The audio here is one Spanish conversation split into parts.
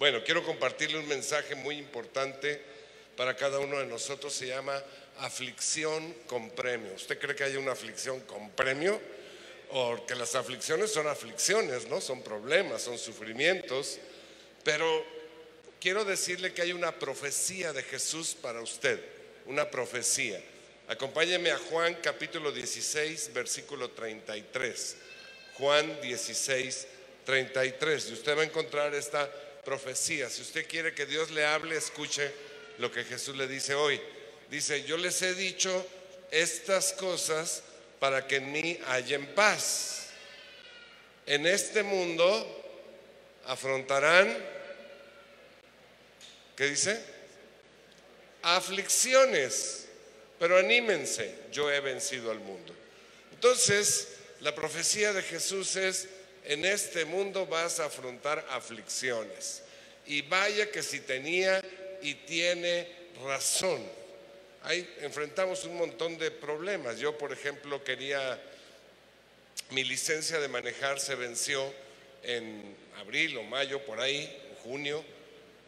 Bueno, quiero compartirle un mensaje muy importante para cada uno de nosotros. Se llama aflicción con premio. ¿Usted cree que hay una aflicción con premio? O que las aflicciones son aflicciones, ¿no? Son problemas, son sufrimientos. Pero quiero decirle que hay una profecía de Jesús para usted. Una profecía. Acompáñeme a Juan capítulo 16, versículo 33. Juan 16, 33. Y usted va a encontrar esta profecía. Si usted quiere que Dios le hable, escuche lo que Jesús le dice hoy. Dice, yo les he dicho estas cosas para que en mí hayan paz. En este mundo afrontarán, ¿qué dice? Aflicciones, pero anímense, yo he vencido al mundo. Entonces, la profecía de Jesús es, en este mundo vas a afrontar aflicciones. Y vaya que si tenía y tiene razón. Ahí enfrentamos un montón de problemas. Yo, por ejemplo, quería, mi licencia de manejar se venció en abril o mayo, por ahí, junio,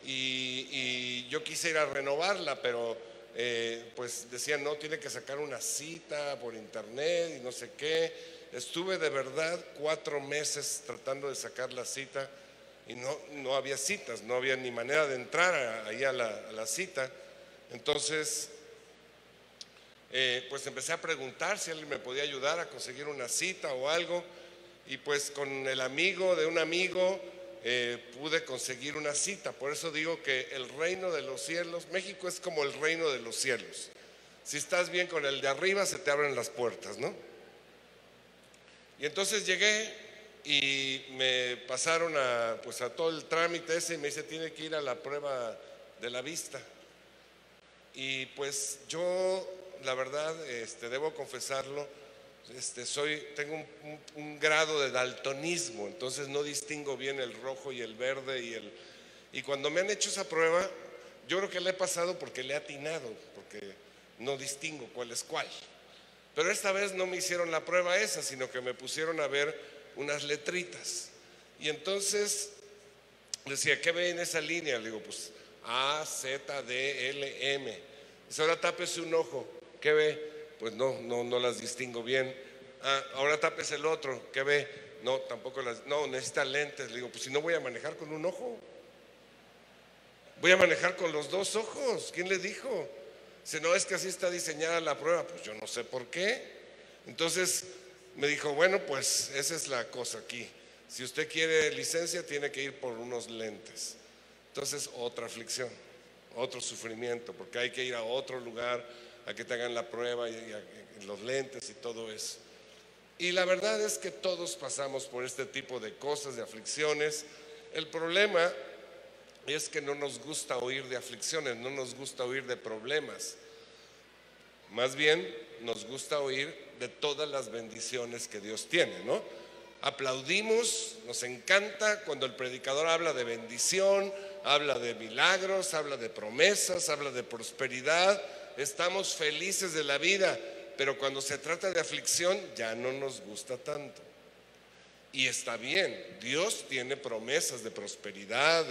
y, yo quise ir a renovarla, pero eh, pues decían, no, tiene que sacar una cita por internet y no sé qué Estuve de verdad cuatro meses tratando de sacar la cita y no, no había citas, no había ni manera de entrar ahí a la, cita. Entonces, eh, pues empecé a preguntar si alguien me podía ayudar a conseguir una cita o algo. Y pues con el amigo de un amigo eh, pude conseguir una cita. Por eso digo que el reino de los cielos, México es como el reino de los cielos. Si estás bien con el de arriba, se te abren las puertas, ¿no? Y entonces llegué y me pasaron a, pues a todo el trámite ese y me dice, tiene que ir a la prueba de la vista. Y pues yo, la verdad, este, debo confesarlo, este, soy, tengo un, grado de daltonismo, entonces no distingo bien el rojo y el verde y el... Y cuando me han hecho esa prueba, yo creo que le he pasado porque le he atinado, porque no distingo cuál es cuál. Pero esta vez no me hicieron la prueba esa, sino que me pusieron a ver unas letritas. Y entonces decía, ¿qué ve en esa línea? Le digo, pues A, Z, D, L, M. Dice, ahora tápese un ojo. ¿Qué ve? Pues no, no, no las distingo bien. Ah, ahora tápese el otro. ¿Qué ve? No, tampoco las. No, necesita lentes. Le digo, pues si no voy a manejar con un ojo. Voy a manejar con los dos ojos. ¿Quién le dijo? Si no es que así está diseñada la prueba, pues yo no sé por qué. Entonces me dijo, bueno, pues esa es la cosa aquí. Si usted quiere licencia, tiene que ir por unos lentes. Entonces, otra aflicción, otro sufrimiento, porque hay que ir a otro lugar a que te hagan la prueba y, los lentes y todo eso. Y la verdad es que todos pasamos por este tipo de cosas, de aflicciones. El problema es que no nos gusta oír de aflicciones, no nos gusta oír de problemas. Más bien nos gusta oír de todas las bendiciones que Dios tiene, ¿no? Aplaudimos, nos encanta cuando el predicador habla de bendición, habla de milagros, habla de promesas, habla de prosperidad. Estamos felices de la vida, pero cuando se trata de aflicción ya no nos gusta tanto. Y está bien, Dios tiene promesas de prosperidad,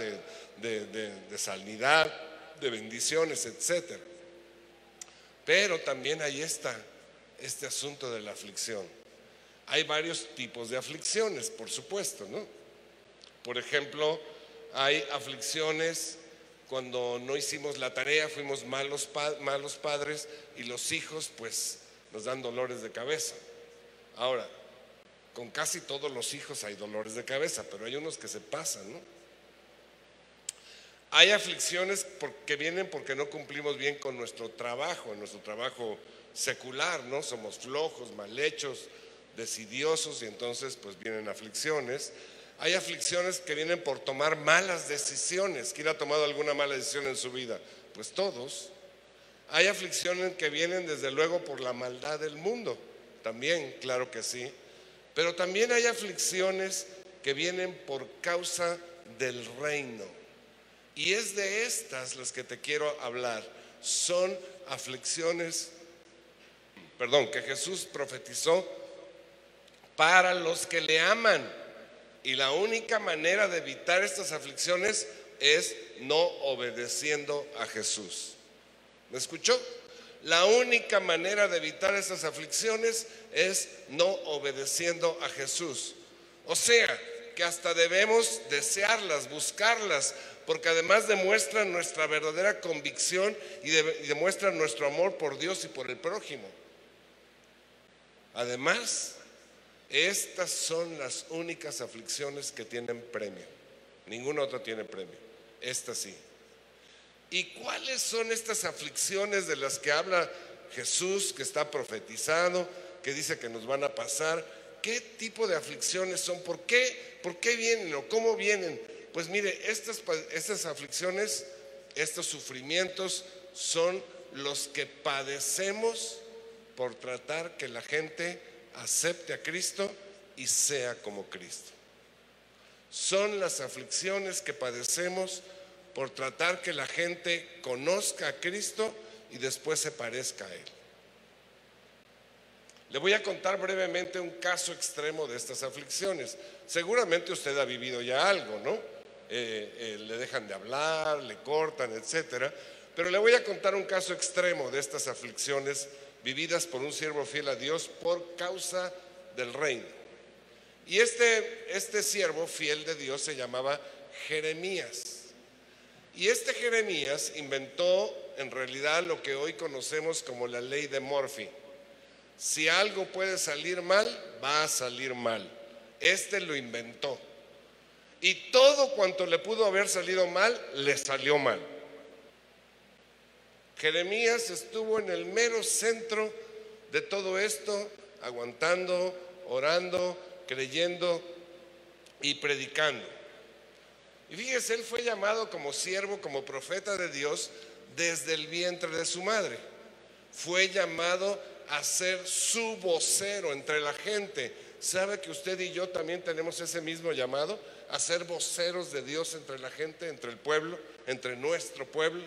de, sanidad, de bendiciones, etc. Pero también ahí está este asunto de la aflicción. Hay varios tipos de aflicciones, por supuesto, ¿no? Por ejemplo, hay aflicciones cuando no hicimos la tarea, fuimos malos, malos padres y los hijos pues nos dan dolores de cabeza. Ahora, con casi todos los hijos hay dolores de cabeza, pero hay unos que se pasan, ¿no? Hay aflicciones que vienen porque no cumplimos bien con nuestro trabajo, nuestro trabajo secular, ¿no? Somos flojos, mal hechos, decidiosos y entonces pues vienen aflicciones. Hay aflicciones que vienen por tomar malas decisiones. ¿Quién ha tomado alguna mala decisión en su vida? Pues todos. Hay aflicciones que vienen desde luego por la maldad del mundo. También, claro que sí. Pero también hay aflicciones que vienen por causa del reino. Y es de estas las que te quiero hablar. Son aflicciones, perdón, que Jesús profetizó para los que le aman. Y la única manera de evitar estas aflicciones es no obedeciendo a Jesús. ¿Me escuchó? La única manera de evitar esas aflicciones es no obedeciendo a Jesús. O sea, que hasta debemos desearlas, buscarlas, porque además demuestran nuestra verdadera convicción y, demuestran nuestro amor por Dios y por el prójimo. Además, estas son las únicas aflicciones que tienen premio. Ningún otro tiene premio. Esta sí. ¿Y cuáles son estas aflicciones de las que habla Jesús, que está profetizado, que dice que nos van a pasar? ¿Qué tipo de aflicciones son? ¿Por qué? ¿Por qué vienen o cómo vienen? Pues mire, estas, estas aflicciones, estos sufrimientos son los que padecemos por tratar que la gente acepte a Cristo y sea como Cristo. Son las aflicciones que padecemos por tratar que la gente conozca a Cristo y después se parezca a Él. Le voy a contar brevemente un caso extremo de estas aflicciones. Seguramente usted ha vivido ya algo, ¿no? Eh, eh, le dejan de hablar, le cortan, etcétera. Pero le voy a contar un caso extremo de estas aflicciones vividas por un siervo fiel a Dios por causa del reino. Y este, este siervo fiel de Dios se llamaba Jeremías. Y este Jeremías inventó en realidad lo que hoy conocemos como la ley de Morphy. Si algo puede salir mal, va a salir mal. Este lo inventó. Y todo cuanto le pudo haber salido mal, le salió mal. Jeremías estuvo en el mero centro de todo esto, aguantando, orando, creyendo y predicando. Y fíjese, él fue llamado como siervo, como profeta de Dios desde el vientre de su madre. Fue llamado a ser su vocero entre la gente. ¿Sabe que usted y yo también tenemos ese mismo llamado? A ser voceros de Dios entre la gente, entre el pueblo, entre nuestro pueblo.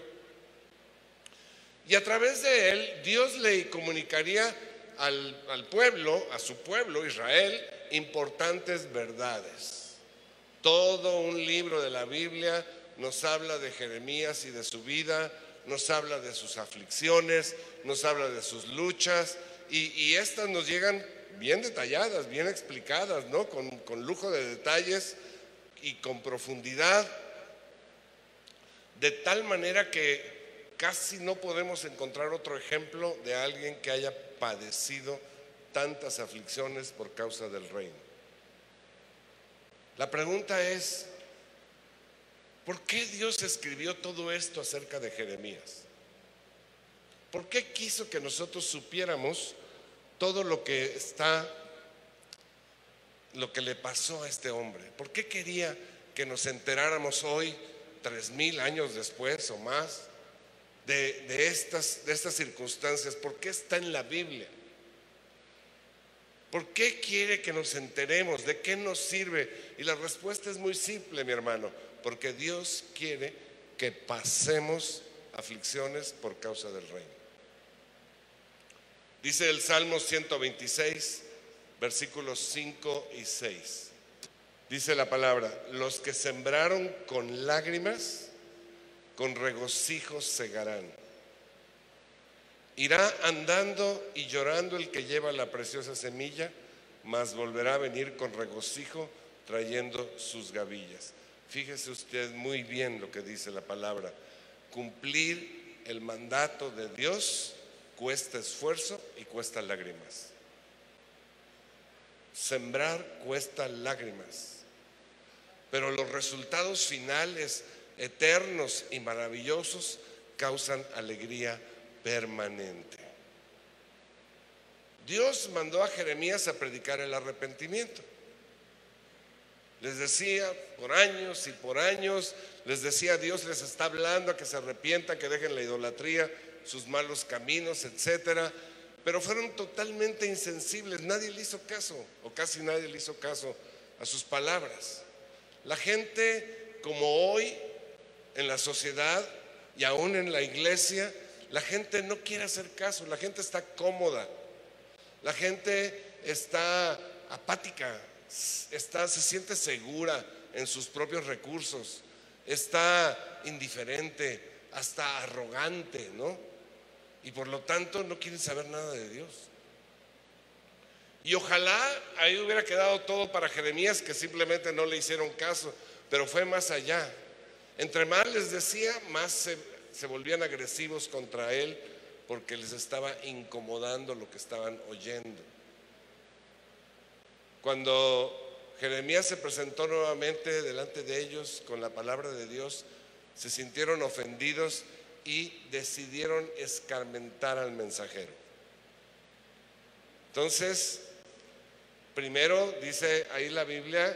Y a través de él, Dios le comunicaría al, pueblo, a su pueblo, Israel, importantes verdades. Todo un libro de la Biblia nos habla de Jeremías y de su vida, nos habla de sus aflicciones, nos habla de sus luchas, y, estas nos llegan bien detalladas, bien explicadas, ¿no? Con, con lujo de detalles y con profundidad, de tal manera que Casi no podemos encontrar otro ejemplo de alguien que haya padecido tantas aflicciones por causa del reino. La pregunta es, ¿por qué Dios escribió todo esto acerca de Jeremías? ¿Por qué quiso que nosotros supiéramos todo lo que está, lo que le pasó a este hombre? ¿Por qué quería que nos enteráramos hoy, tres mil años después o más, de, estas, de estas circunstancias? ¿Por qué está en la Biblia? ¿Por qué quiere que nos enteremos? ¿De qué nos sirve? Y la respuesta es muy simple, mi hermano, porque Dios quiere que pasemos aflicciones por causa del reino. Dice el Salmo 126, versículos 5 y 6. Dice la palabra, los que sembraron con lágrimas, con regocijo segarán. Irá andando y llorando el que lleva la preciosa semilla, mas volverá a venir con regocijo trayendo sus gavillas. Fíjese usted muy bien lo que dice la palabra. Cumplir el mandato de Dios cuesta esfuerzo y cuesta lágrimas. Sembrar cuesta lágrimas. Pero los resultados finales eternos y maravillosos causan alegría permanente. Dios mandó a Jeremías a predicar el arrepentimiento. Les decía por años y por años, les decía Dios les está hablando a que se arrepientan, que dejen la idolatría, sus malos caminos, etcétera. Pero fueron totalmente insensibles, nadie le hizo caso, o casi nadie le hizo caso a sus palabras. La gente, como hoy, en la sociedad y aún en la iglesia, la gente no quiere hacer caso, la gente está cómoda, la gente está apática, está, se siente segura en sus propios recursos está indiferente, hasta arrogante, ¿no? Y por lo tanto no quieren saber nada de Dios. Y ojalá ahí hubiera quedado todo para Jeremías que simplemente no le hicieron caso, pero fue más allá. Entre más les decía, más se, se volvían agresivos contra él porque les estaba incomodando lo que estaban oyendo. Cuando Jeremías se presentó nuevamente delante de ellos con la palabra de Dios, se sintieron ofendidos y decidieron escarmentar al mensajero. Entonces, primero dice ahí la Biblia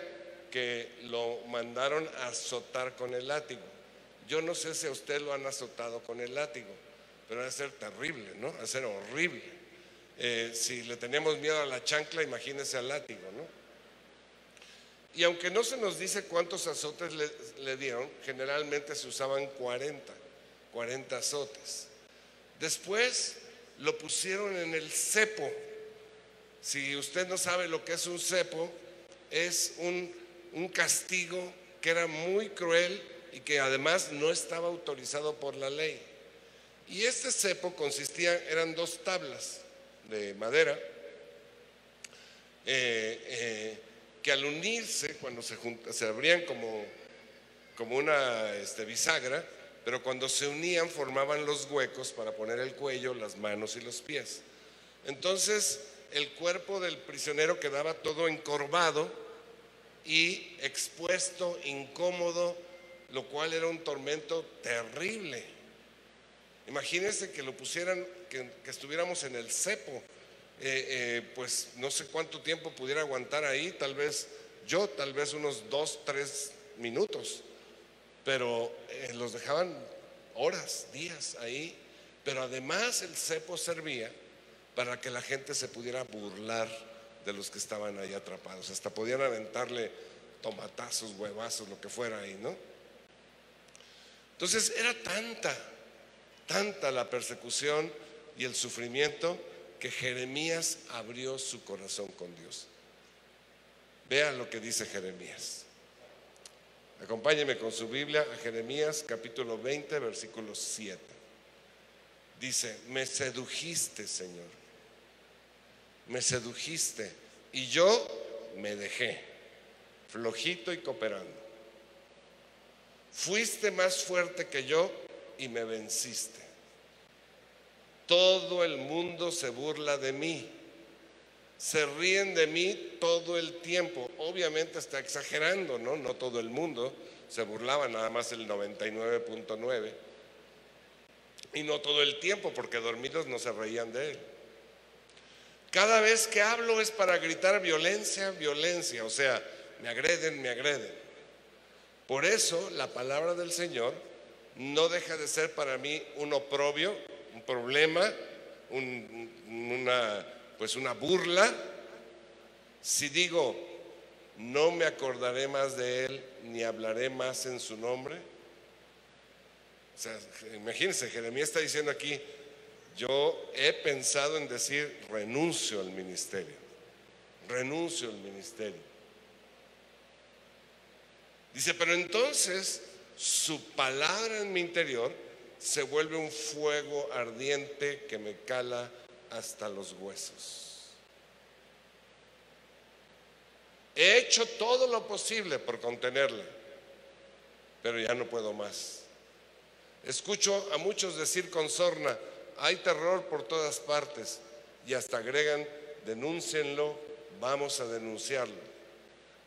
que lo mandaron a azotar con el látigo. Yo no sé si a usted lo han azotado con el látigo, pero a ser terrible, ¿no? A ser horrible. Eh, si le tenemos miedo a la chancla, imagínese al látigo, ¿no? Y aunque no se nos dice cuántos azotes le, dieron, generalmente se usaban 40, 40 azotes. Después lo pusieron en el cepo. Si usted no sabe lo que es un cepo, es un castigo que era muy cruel y que además no estaba autorizado por la ley. Y este cepo consistía, eran dos tablas de madera, eh, eh, que al unirse, cuando se, se abrían como, como una este, bisagra, pero cuando se unían formaban los huecos para poner el cuello, las manos y los pies. Entonces el cuerpo del prisionero quedaba todo encorvado y expuesto, incómodo, lo cual era un tormento terrible. Imagínense que lo pusieran, que, estuviéramos en el cepo, eh, eh, pues no sé cuánto tiempo pudiera aguantar ahí, tal vez yo, tal vez unos dos, tres minutos, pero eh, los dejaban horas, días ahí, pero además el cepo servía para que la gente se pudiera burlar de los que estaban ahí atrapados, hasta podían aventarle tomatazos, huevazos, lo que fuera ahí, ¿no? Entonces era tanta, tanta la persecución y el sufrimiento que Jeremías abrió su corazón con Dios. Vean lo que dice Jeremías. Acompáñeme con su Biblia a Jeremías capítulo 20, versículo 7. Dice, me sedujiste, Señor. Me sedujiste y yo me dejé, flojito y cooperando. Fuiste más fuerte que yo y me venciste. Todo el mundo se burla de mí. Se ríen de mí todo el tiempo. Obviamente está exagerando, ¿no? No todo el mundo. Se burlaba nada más el 99.9. Y no todo el tiempo, porque dormidos no se reían de él. Cada vez que hablo es para gritar violencia, violencia. O sea, me agreden, me agreden. Por eso la palabra del Señor no deja de ser para mí un oprobio, un problema, una, pues una burla. Si digo, no me acordaré más de él, ni hablaré más en su nombre. O sea, imagínense, Jeremías está diciendo aquí, yo he pensado en decir, renuncio al ministerio, renuncio al ministerio. Dice, pero entonces su palabra en mi interior se vuelve un fuego ardiente que me cala hasta los huesos. He hecho todo lo posible por contenerla, pero ya no puedo más. Escucho a muchos decir con sorna, hay terror por todas partes, y hasta agregan, denúncienlo, vamos a denunciarlo.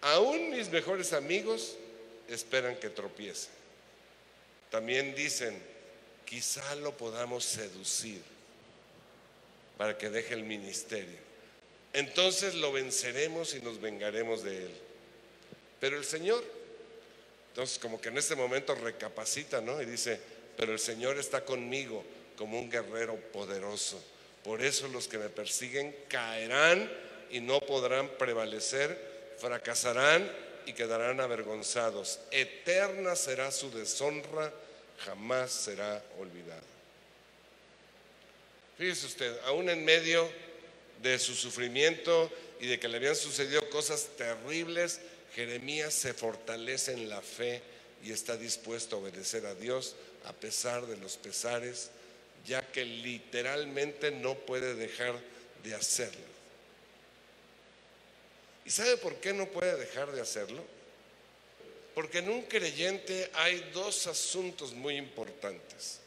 Aún mis mejores amigos esperan que tropiece. También dicen, quizá lo podamos seducir para que deje el ministerio. Entonces lo venceremos y nos vengaremos de él. Pero el Señor, entonces como que en este momento recapacita, ¿no? Y dice, pero el Señor está conmigo como un guerrero poderoso. Por eso los que me persiguen caerán y no podrán prevalecer, fracasarán y quedarán avergonzados. Eterna será su deshonra, jamás será olvidada. Fíjese usted, aún en medio de su sufrimiento y de que le habían sucedido cosas terribles, Jeremías se fortalece en la fe y está dispuesto a obedecer a Dios a pesar de los pesares, ya que literalmente no puede dejar de hacerlo. ¿Y sabe por qué no puede dejar de hacerlo? Porque en un creyente hay dos asuntos muy importantes.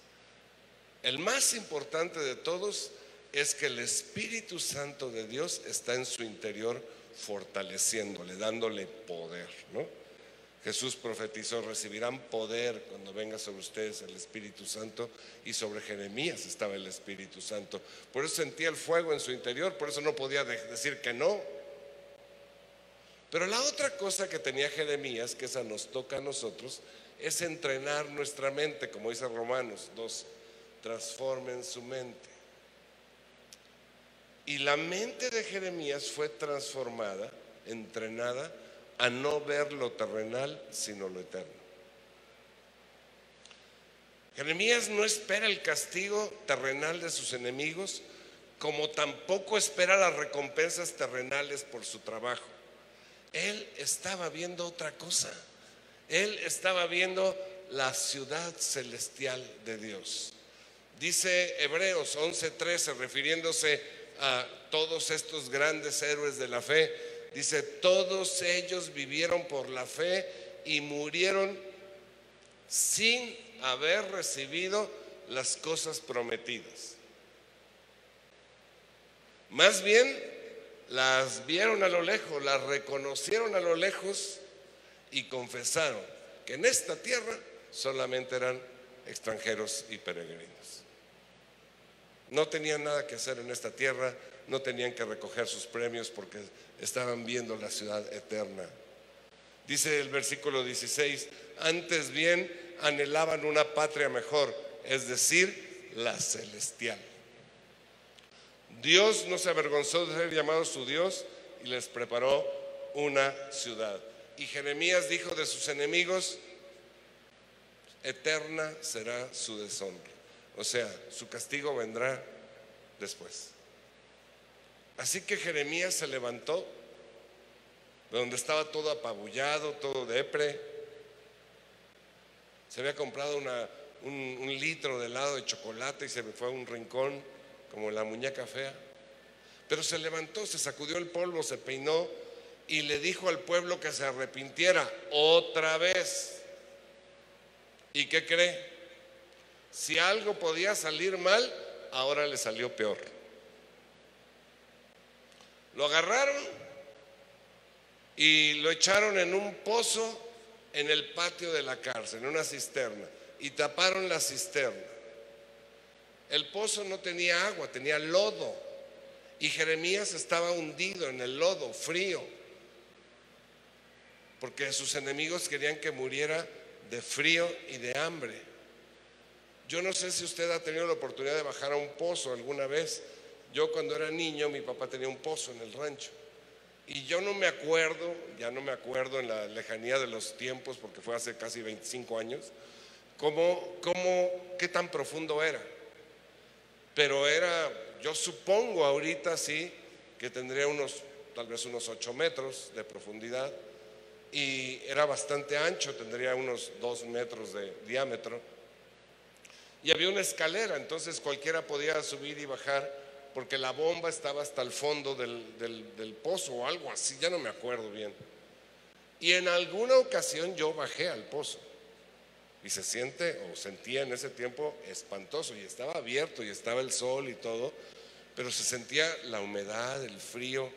El más importante de todos es que el Espíritu Santo de Dios está en su interior fortaleciéndole, dándole poder, ¿no? Jesús profetizó, recibirán poder cuando venga sobre ustedes el Espíritu Santo y sobre Jeremías estaba el Espíritu Santo. Por eso sentía el fuego en su interior, por eso no podía decir que no. Pero la otra cosa que tenía Jeremías, que esa nos toca a nosotros, es entrenar nuestra mente, como dice Romanos 2, transformen su mente. Y la mente de Jeremías fue transformada, entrenada a no ver lo terrenal, sino lo eterno. Jeremías no espera el castigo terrenal de sus enemigos, como tampoco espera las recompensas terrenales por su trabajo. Él estaba viendo otra cosa. Él estaba viendo la ciudad celestial de Dios. Dice Hebreos 11:13, refiriéndose a todos estos grandes héroes de la fe, dice, todos ellos vivieron por la fe y murieron sin haber recibido las cosas prometidas. Más bien, las vieron a lo lejos, las reconocieron a lo lejos y confesaron que en esta tierra solamente eran extranjeros y peregrinos. No tenían nada que hacer en esta tierra, no tenían que recoger sus premios porque estaban viendo la ciudad eterna. Dice el versículo 16, antes bien anhelaban una patria mejor, es decir, la celestial. Dios no se avergonzó de ser llamado su Dios y les preparó una ciudad. Y Jeremías dijo de sus enemigos, eterna será su deshonra. O sea, su castigo vendrá después. Así que Jeremías se levantó, de donde estaba todo apabullado, todo depre. Se había comprado un, un litro de helado de chocolate y se fue a un rincón como la muñeca fea. Pero se levantó, se sacudió el polvo, se peinó y le dijo al pueblo que se arrepintiera otra vez. ¿Y qué cree? Si algo podía salir mal, ahora le salió peor. Lo agarraron y lo echaron en un pozo en el patio de la cárcel, en una cisterna, y taparon la cisterna. El pozo no tenía agua, tenía lodo, y Jeremías estaba hundido en el lodo, frío, porque sus enemigos querían que muriera de frío y de hambre. Yo no sé si usted ha tenido la oportunidad de bajar a un pozo alguna vez. Yo cuando era niño, mi papá tenía un pozo en el rancho. Y yo no me acuerdo, ya no me acuerdo en la lejanía de los tiempos, porque fue hace casi 25 años, cómo, cómo, qué tan profundo era. Pero era, yo supongo ahorita sí, que tendría unos, tal vez unos 8 metros de profundidad. Y era bastante ancho, tendría unos 2 metros de diámetro y había una escalera, entonces cualquiera podía subir y bajar porque la bomba estaba hasta el fondo del, pozo o algo así, ya no me acuerdo bien. Y en alguna ocasión yo bajé al pozo y se siente o sentía en ese tiempo espantoso y estaba abierto y estaba el sol y todo, pero se sentía la humedad, el frío.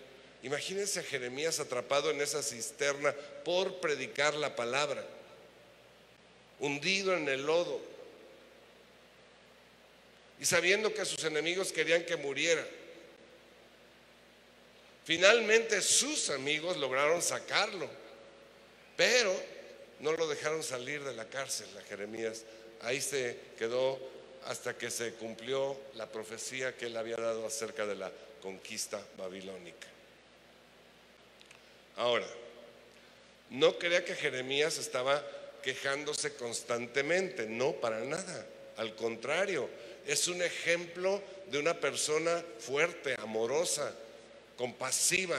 Imagínense a Jeremías atrapado en esa cisterna por predicar la palabra, hundido en el lodo, y sabiendo que sus enemigos querían que muriera. Finalmente sus amigos lograron sacarlo, pero no lo dejaron salir de la cárcel a Jeremías. Ahí se quedó hasta que se cumplió la profecía que él había dado acerca de la conquista babilónica. Ahora, no crea que Jeremías estaba quejándose constantemente, no para nada. Al contrario, es un ejemplo de una persona fuerte, amorosa, compasiva,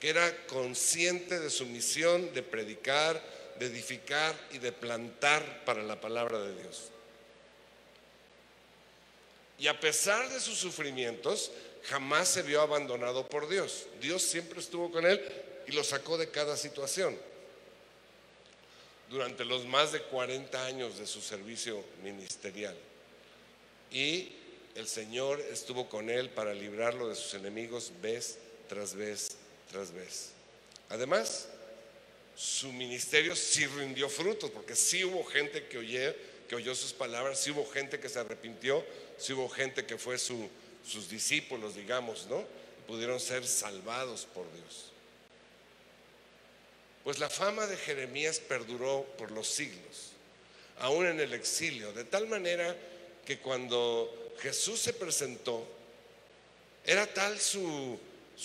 que era consciente de su misión de predicar, de edificar y de plantar para la palabra de Dios. Y a pesar de sus sufrimientos, jamás se vio abandonado por Dios. Dios siempre estuvo con él y lo sacó de cada situación. Durante los más de 40 años de su servicio ministerial. Y el Señor estuvo con él para librarlo de sus enemigos vez tras vez tras vez. Además, su ministerio sí rindió frutos, porque sí hubo gente que, oyó, sus palabras, sí hubo gente que se arrepintió, sí hubo gente que fue sus discípulos, digamos, ¿no? pudieron ser salvados por Dios. Pues la fama de Jeremías perduró por los siglos, aún en el exilio, de tal manera que cuando Jesús se presentó, era tal su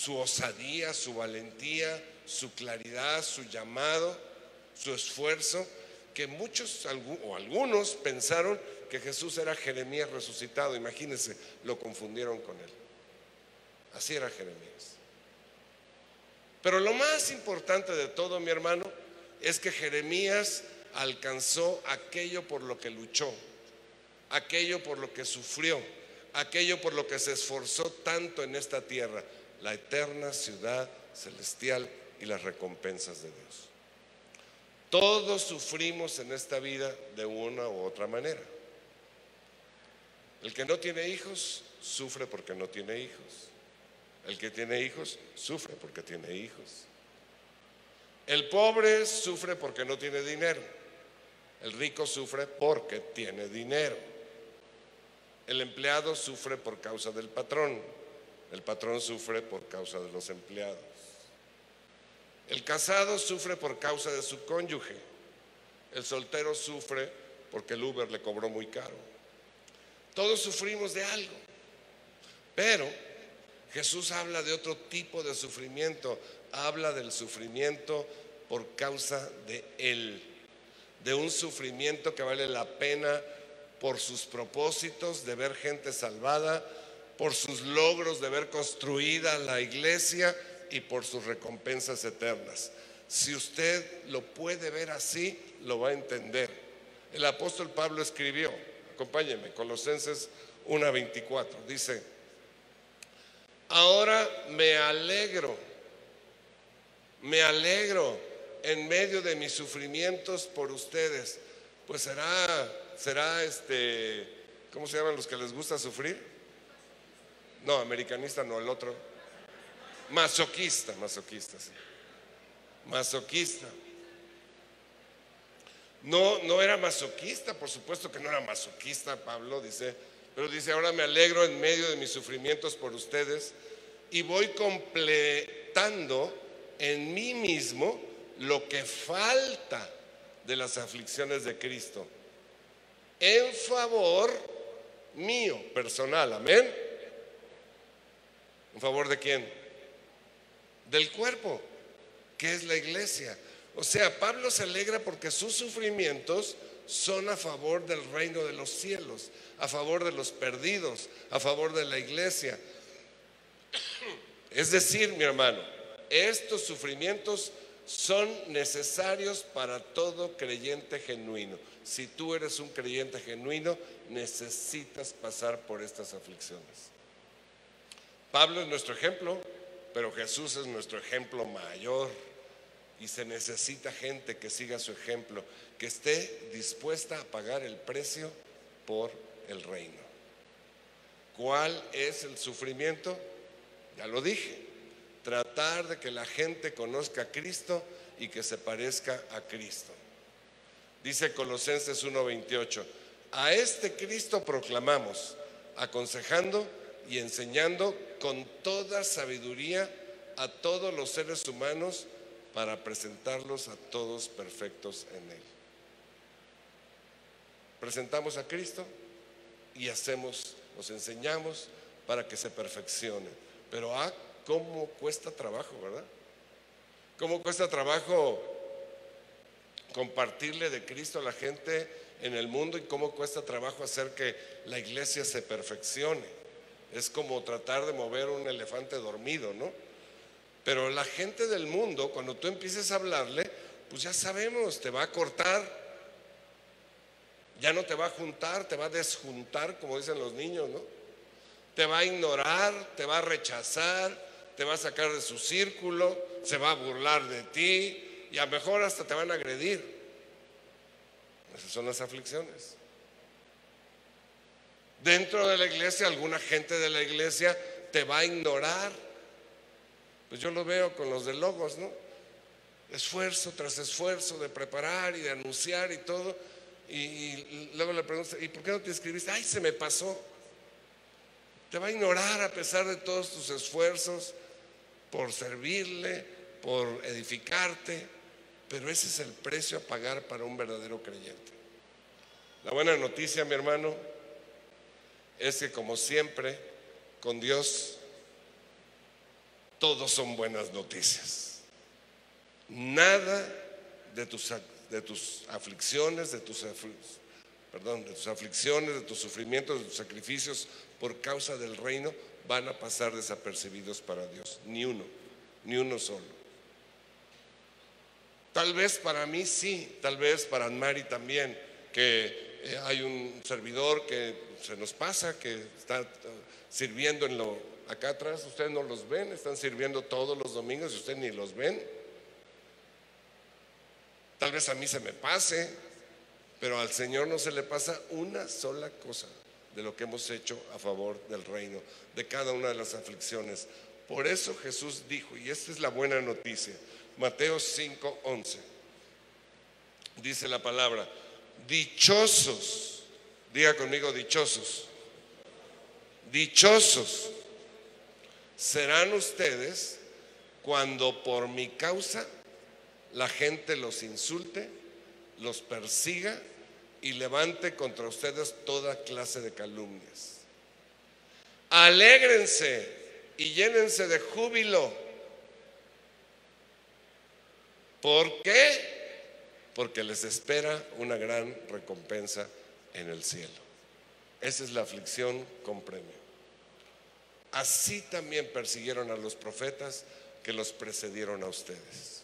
osadía, su valentía, su claridad, su llamado, su esfuerzo, que muchos o algunos pensaron que Jesús era Jeremías resucitado. Imagínense, lo confundieron con él. Así era Jeremías. Pero lo más importante de todo, mi hermano, es que Jeremías alcanzó aquello por lo que luchó, aquello por lo que sufrió, aquello por lo que se esforzó tanto en esta tierra, la eterna ciudad celestial y las recompensas de Dios. Todos sufrimos en esta vida de una u otra manera. El que no tiene hijos sufre porque no tiene hijos. El que tiene hijos sufre porque tiene hijos. El pobre sufre porque no tiene dinero. El rico sufre porque tiene dinero. El empleado sufre por causa del patrón. El patrón sufre por causa de los empleados. El casado sufre por causa de su cónyuge. El soltero sufre porque el Uber le cobró muy caro. Todos sufrimos de algo. Pero Jesús habla de otro tipo de sufrimiento. Habla del sufrimiento por causa de Él. De un sufrimiento que vale la pena por sus propósitos de ver gente salvada, por sus logros de ver construida la iglesia y por sus recompensas eternas. Si usted lo puede ver así, lo va a entender. El apóstol Pablo escribió, acompáñenme, Colosenses 1:24, dice, ahora me alegro, me alegro en medio de mis sufrimientos por ustedes, pues será, será este, ¿cómo se llaman los que les gusta sufrir? No, americanista no, el otro. Masoquista, masoquista, sí. Masoquista. No, no era masoquista, por supuesto que no era masoquista, Pablo dice, pero dice, ahora me alegro en medio de mis sufrimientos por ustedes y voy completando en mí mismo lo que falta de las aflicciones de Cristo en favor mío, personal, amén. ¿En favor de quién? Del cuerpo, que es la iglesia. O sea, Pablo se alegra porque sus sufrimientos son a favor del reino de los cielos, a favor de los perdidos, a favor de la iglesia. Es decir, mi hermano, estos sufrimientos son necesarios para todo creyente genuino. Si tú eres un creyente genuino, necesitas pasar por estas aflicciones. Pablo es nuestro ejemplo, pero Jesús es nuestro ejemplo mayor y se necesita gente que siga su ejemplo, que esté dispuesta a pagar el precio por el reino. ¿Cuál es el sufrimiento? Ya lo dije, tratar de que la gente conozca a Cristo y que se parezca a Cristo. Dice Colosenses 1:28, a este Cristo proclamamos, aconsejando y enseñando con toda sabiduría a todos los seres humanos para presentarlos a todos perfectos en Él. Presentamos a Cristo y hacemos, nos enseñamos para que se perfeccione. Pero ah, cómo cuesta trabajo, ¿verdad? ¿Cómo cuesta trabajo compartirle de Cristo a la gente en el mundo y cómo cuesta trabajo hacer que la iglesia se perfeccione? Es como tratar de mover un elefante dormido, ¿no? Pero la gente del mundo, cuando tú empieces a hablarle, pues ya sabemos, te va a cortar, ya no te va a juntar, te va a desjuntar, como dicen los niños, ¿no? Te va a ignorar, te va a rechazar, te va a sacar de su círculo, se va a burlar de ti y a lo mejor hasta te van a agredir. Esas son las aflicciones. Dentro de la iglesia, alguna gente de la iglesia te va a ignorar. Pues yo lo veo con los de Logos, ¿no? Esfuerzo tras esfuerzo de preparar y de anunciar y todo. Y, luego le pregunto, ¿y por qué no te escribiste? Ay, se me pasó. Te va a ignorar a pesar de todos tus esfuerzos por servirle, por edificarte, pero ese es el precio a pagar para un verdadero creyente. La buena noticia, mi hermano, es que como siempre, con Dios, todos son buenas noticias. Nada de tus, de tus aflicciones, de tus, perdón, de tus aflicciones, de tus sufrimientos, de tus sacrificios por causa del reino van a pasar desapercibidos para Dios. Ni uno, ni uno solo. Tal vez para mí sí, tal vez para Mari también, que eh, hay un servidor que se nos pasa, que está eh, sirviendo en lo acá atrás, ustedes no los ven, están sirviendo todos los domingos y ustedes ni los ven. Tal vez a mí se me pase, pero al Señor no se le pasa una sola cosa de lo que hemos hecho a favor del reino, de cada una de las aflicciones. Por eso Jesús dijo, y esta es la buena noticia, Mateo 5:11. Dice la palabra, dichosos, diga conmigo dichosos, dichosos serán ustedes cuando por mi causa la gente los insulte, los persiga y levante contra ustedes toda clase de calumnias. Alégrense y llénense de júbilo ¿Por qué? Porque les espera una gran recompensa en el cielo. Esa es la aflicción con premio. Así también persiguieron a los profetas que los precedieron a ustedes.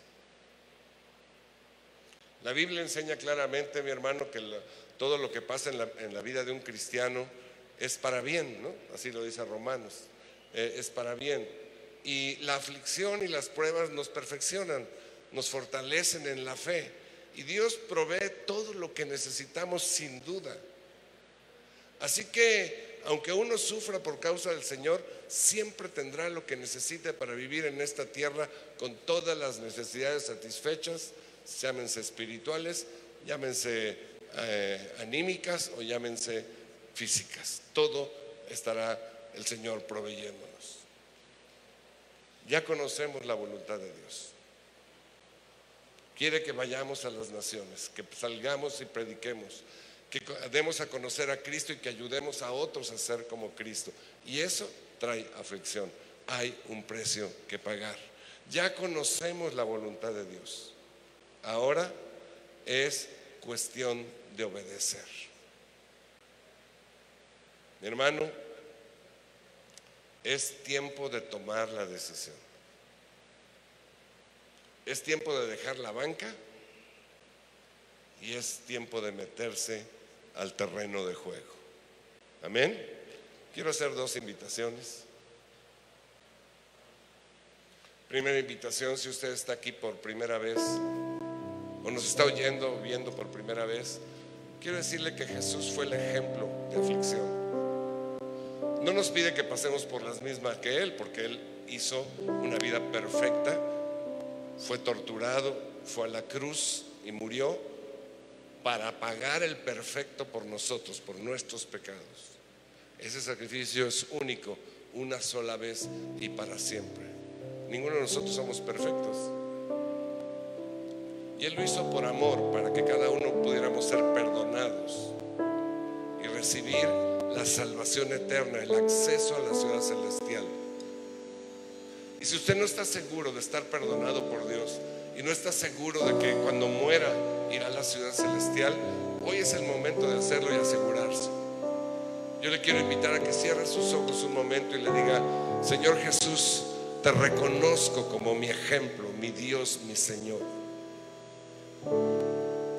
La Biblia enseña claramente, mi hermano, que todo lo que pasa en la, vida de un cristiano es para bien, ¿no? Así lo dice Romanos, eh, es para bien. Y la aflicción y las pruebas nos perfeccionan nos fortalecen en la fe. Y Dios provee todo lo que necesitamos sin duda. Así que, aunque uno sufra por causa del Señor, siempre tendrá lo que necesite para vivir en esta tierra con todas las necesidades satisfechas, llámense espirituales, llámense eh, anímicas o llámense físicas. Todo estará el Señor proveyéndonos. Ya conocemos la voluntad de Dios. Quiere que vayamos a las naciones, que salgamos y prediquemos, que demos a conocer a Cristo y que ayudemos a otros a ser como Cristo. Y eso trae aflicción. Hay un precio que pagar. Ya conocemos la voluntad de Dios. Ahora es cuestión de obedecer. Mi hermano, es tiempo de tomar la decisión. Es tiempo de dejar la banca y es tiempo de meterse al terreno de juego. Amén. Quiero hacer dos invitaciones. Primera invitación, si usted está aquí por primera vez o nos está oyendo, viendo por primera vez, quiero decirle que Jesús fue el ejemplo de aflicción. No nos pide que pasemos por las mismas que Él, porque Él hizo una vida perfecta fue torturado, fue a la cruz y murió para pagar el perfecto por nosotros, por nuestros pecados. Ese sacrificio es único, una sola vez y para siempre. Ninguno de nosotros somos perfectos. Y Él lo hizo por amor, para que cada uno pudiéramos ser perdonados y recibir la salvación eterna, el acceso a la ciudad celestial. Y si usted no está seguro de estar perdonado por Dios y no está seguro de que cuando muera irá a la ciudad celestial, hoy es el momento de hacerlo y asegurarse. Yo le quiero invitar a que cierre sus ojos un momento y le diga, Señor Jesús, te reconozco como mi ejemplo, mi Dios, mi Señor.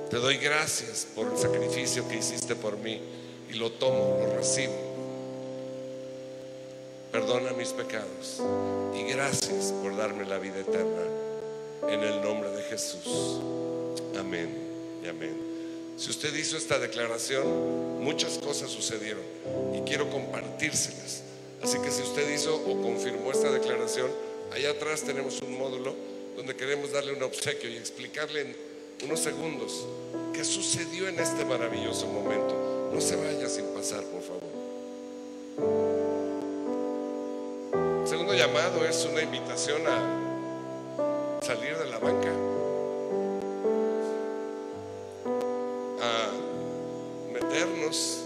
Te doy gracias por el sacrificio que hiciste por mí y lo tomo, lo recibo. Perdona mis pecados y gracias por darme la vida eterna en el nombre de Jesús. Amén y amén. Si usted hizo esta declaración, muchas cosas sucedieron y quiero compartírselas. Así que si usted hizo o confirmó esta declaración, allá atrás tenemos un módulo donde queremos darle un obsequio y explicarle en unos segundos qué sucedió en este maravilloso momento. No se vaya sin pasar, por favor. Es una invitación a salir de la banca, a meternos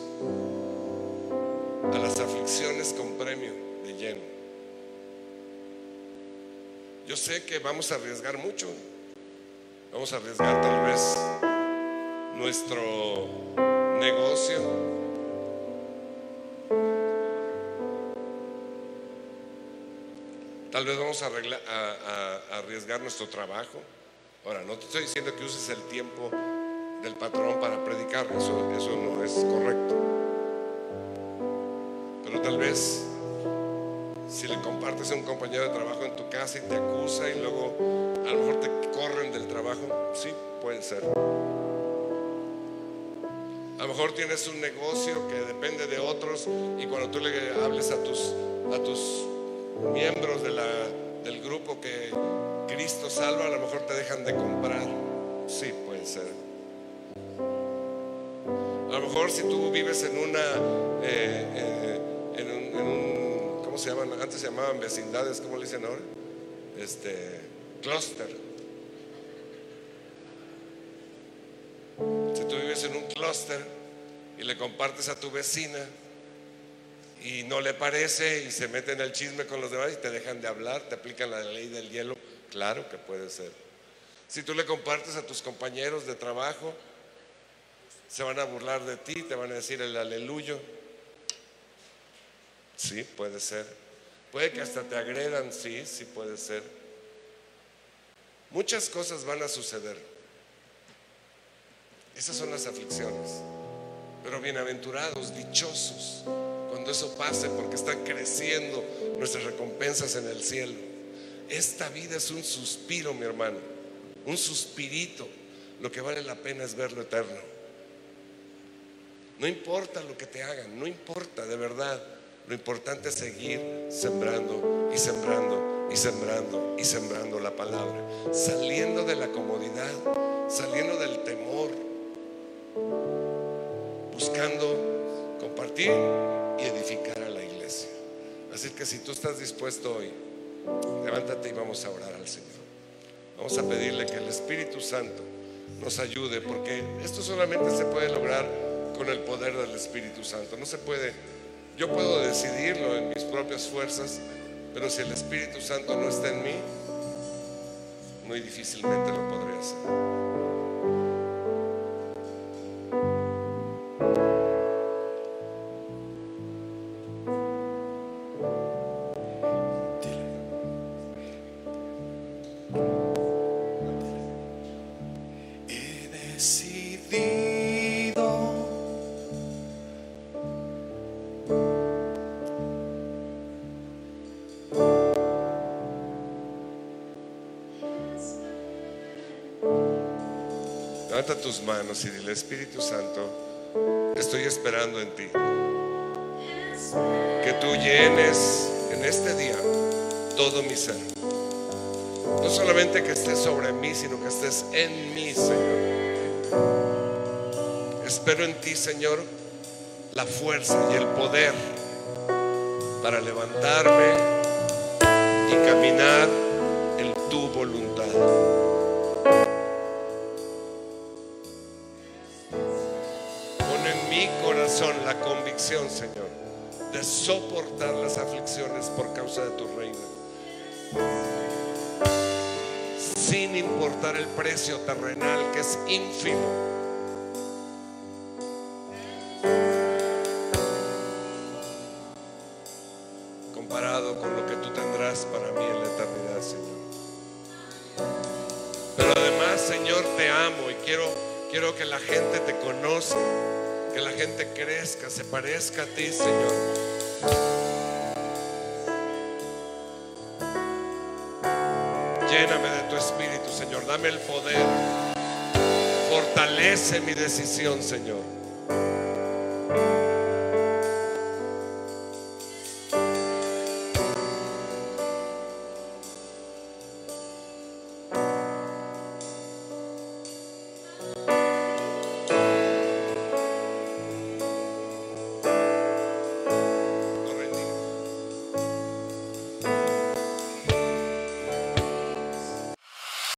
a las aflicciones con premio de lleno. Yo sé que vamos a arriesgar mucho. Vamos a arriesgar tal vez nuestro negocio. Tal vez vamos a, arriesgar nuestro trabajo. Ahora, no te estoy diciendo que uses el tiempo del patrón para predicar, eso, eso no es correcto. Pero tal vez si le compartes a un compañero de trabajo en tu casa y te acusa y luego a lo mejor te corren del trabajo, sí, puede ser. A lo mejor tienes un negocio que depende de otros y cuando tú le hables a tus, a tus miembros de la- del grupo que Cristo salva, a lo mejor te dejan de comprar. Sí, puede ser. A lo mejor si tú vives en una, eh, eh, en, un, en un- ¿cómo se llaman? Antes se llamaban vecindades, ¿cómo le dicen ahora? Este, clúster. Si tú vives en un clúster y le compartes a tu vecina y no le parece y se mete en el chisme con los demás y te dejan de hablar, te aplican la ley del hielo, claro que puede ser. Si tú le compartes a tus compañeros de trabajo, se van a burlar de ti, te van a decir el aleluyo. Sí, puede ser. Puede que hasta te agredan, sí, sí puede ser. Muchas cosas van a suceder. Esas son las aflicciones. Pero bienaventurados, dichosos, eso pase, porque están creciendo nuestras recompensas en el cielo. Esta vida es un suspiro, mi hermano, un suspirito. Lo que vale la pena es ver lo eterno. No importa lo que te hagan, no importa, de verdad. Lo importante es seguir sembrando y sembrando y sembrando y sembrando la palabra, saliendo de la comodidad, saliendo del temor, buscando compartir Así que si tú estás dispuesto hoy, levántate y vamos a orar al Señor. Vamos a pedirle que el Espíritu Santo nos ayude, porque esto solamente se puede lograr con el poder del Espíritu Santo. No se puede, yo puedo decidirlo en mis propias fuerzas, pero si el Espíritu Santo no está en mí, muy difícilmente lo podré hacer. Levanta tus manos y dile, Espíritu Santo, estoy esperando en ti. Que tú llenes en este día todo mi ser. No solamente que estés sobre mí, sino que estés en mí, Señor. Espero en ti, Señor, la fuerza y el poder para levantarme y caminar Señor, de soportar las aflicciones por causa de tu reino. Sin importar el precio terrenal que es ínfimo. Crezca, se parezca a ti, Señor. Lléname de tu espíritu, Señor. Dame el poder. Fortalece mi decisión, Señor.